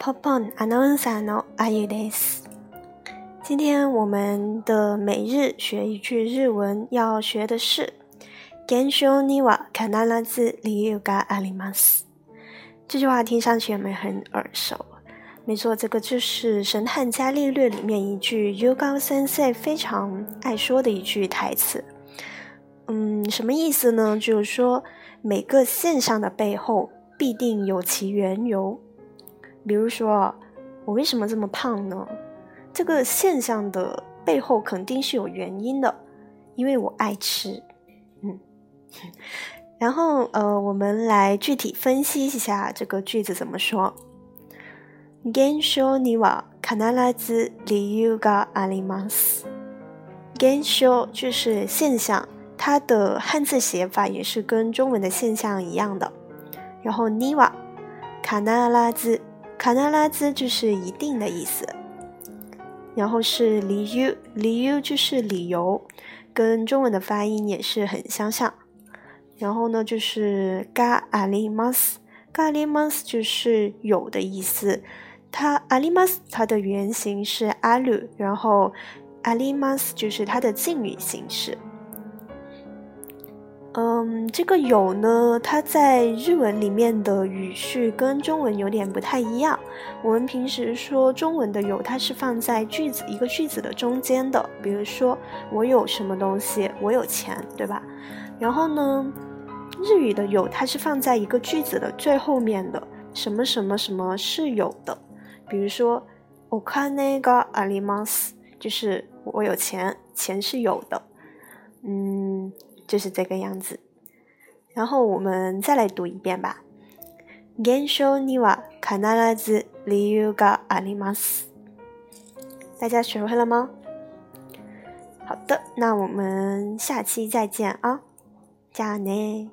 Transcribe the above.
ポポンアナウンサーのあゆです。今天我们的每日学一句日文要学的是“現象には必ず理由があります”。这句话听上去有没有很耳熟？没错，这个就是《神探伽利略》里面一句 y o g a Sensei 非常爱说的一句台词。嗯，什么意思呢？就是说每个现象的背后必定有其缘由。 比如说，我为什么这么胖呢？这个现象的背后肯定是有原因的，因为我爱吃。嗯，然后呃，我们来具体分析一下这个句子怎么说。現象には必ず理由があります。現象就是现象，它的汉字写法也是跟中文的现象一样的。然后には必ず 卡纳拉兹就是一定的意思，然后是理由，理由就是理由，跟中文的发音也是很相像。然后呢，就是嘎阿里马斯，嘎阿里马斯就是有的意思。它阿里马斯它的原型是阿鲁，然后阿里马斯就是它的敬语形式。嗯，这个有呢，它在日文里面的语序跟中文有点不太一样。我们平时说中文的有，它是放在句子一个句子的中间的，比如说我有什么东西，我有钱，对吧？然后呢，日语的有，它是放在一个句子的最后面的，什么什么什么是有的，比如说お金があります，就是我有钱，钱是有的，嗯。 就是这个样子，然后我们再来读一遍吧。現象には必ず理由があります。大家学会了吗？好的，那我们下期再见啊，加呢。